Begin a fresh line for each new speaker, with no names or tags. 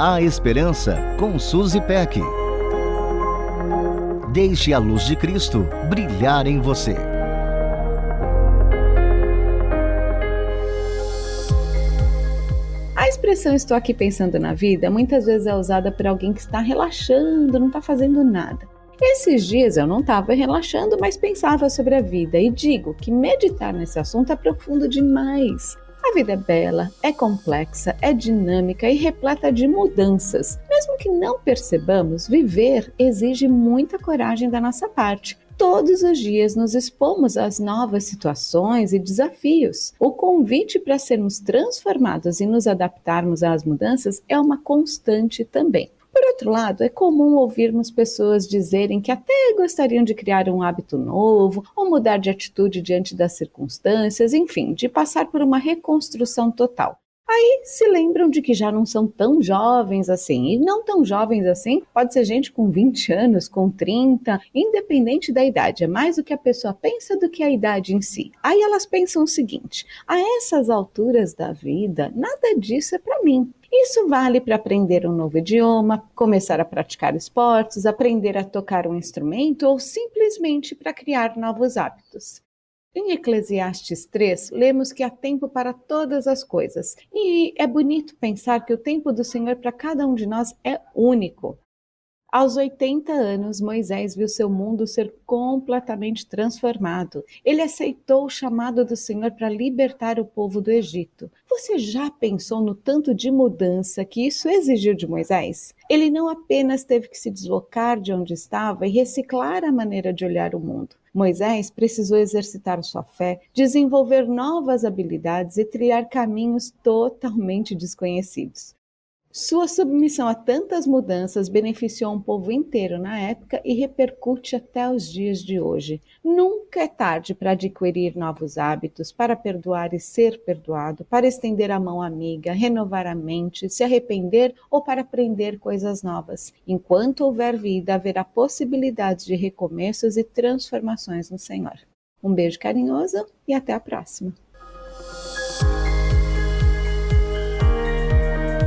A Esperança com Suzy Peck. Deixe a luz de Cristo brilhar em você.
A expressão estou aqui pensando na vida muitas vezes é usada por alguém que está relaxando, não está fazendo nada. Esses dias eu não estava relaxando, mas pensava sobre a vida e digo que meditar nesse assunto é profundo demais. A vida é bela, é complexa, é dinâmica e repleta de mudanças. Mesmo que não percebamos, viver exige muita coragem da nossa parte. Todos os dias nos expomos às novas situações e desafios. O convite para sermos transformados e nos adaptarmos às mudanças é uma constante também. Por outro lado, é comum ouvirmos pessoas dizerem que até gostariam de criar um hábito novo ou mudar de atitude diante das circunstâncias, enfim, de passar por uma reconstrução total. Aí se lembram de que já não são tão jovens assim. E não tão jovens assim, pode ser gente com 20 anos, com 30, independente da idade. É mais o que a pessoa pensa do que a idade em si. Aí elas pensam o seguinte: a essas alturas da vida, nada disso é para mim. Isso vale para aprender um novo idioma, começar a praticar esportes, aprender a tocar um instrumento ou simplesmente para criar novos hábitos. Em Eclesiastes 3, lemos que há tempo para todas as coisas. E é bonito pensar que o tempo do Senhor para cada um de nós é único. Aos 80 anos, Moisés viu seu mundo ser completamente transformado. Ele aceitou o chamado do Senhor para libertar o povo do Egito. Você já pensou no tanto de mudança que isso exigiu de Moisés? Ele não apenas teve que se deslocar de onde estava e reciclar a maneira de olhar o mundo. Moisés precisou exercitar sua fé, desenvolver novas habilidades e trilhar caminhos totalmente desconhecidos. Sua submissão a tantas mudanças beneficiou um povo inteiro na época e repercute até os dias de hoje. Nunca é tarde para adquirir novos hábitos, para perdoar e ser perdoado, para estender a mão amiga, renovar a mente, se arrepender ou para aprender coisas novas. Enquanto houver vida, haverá possibilidades de recomeços e transformações no Senhor. Um beijo carinhoso e até a próxima.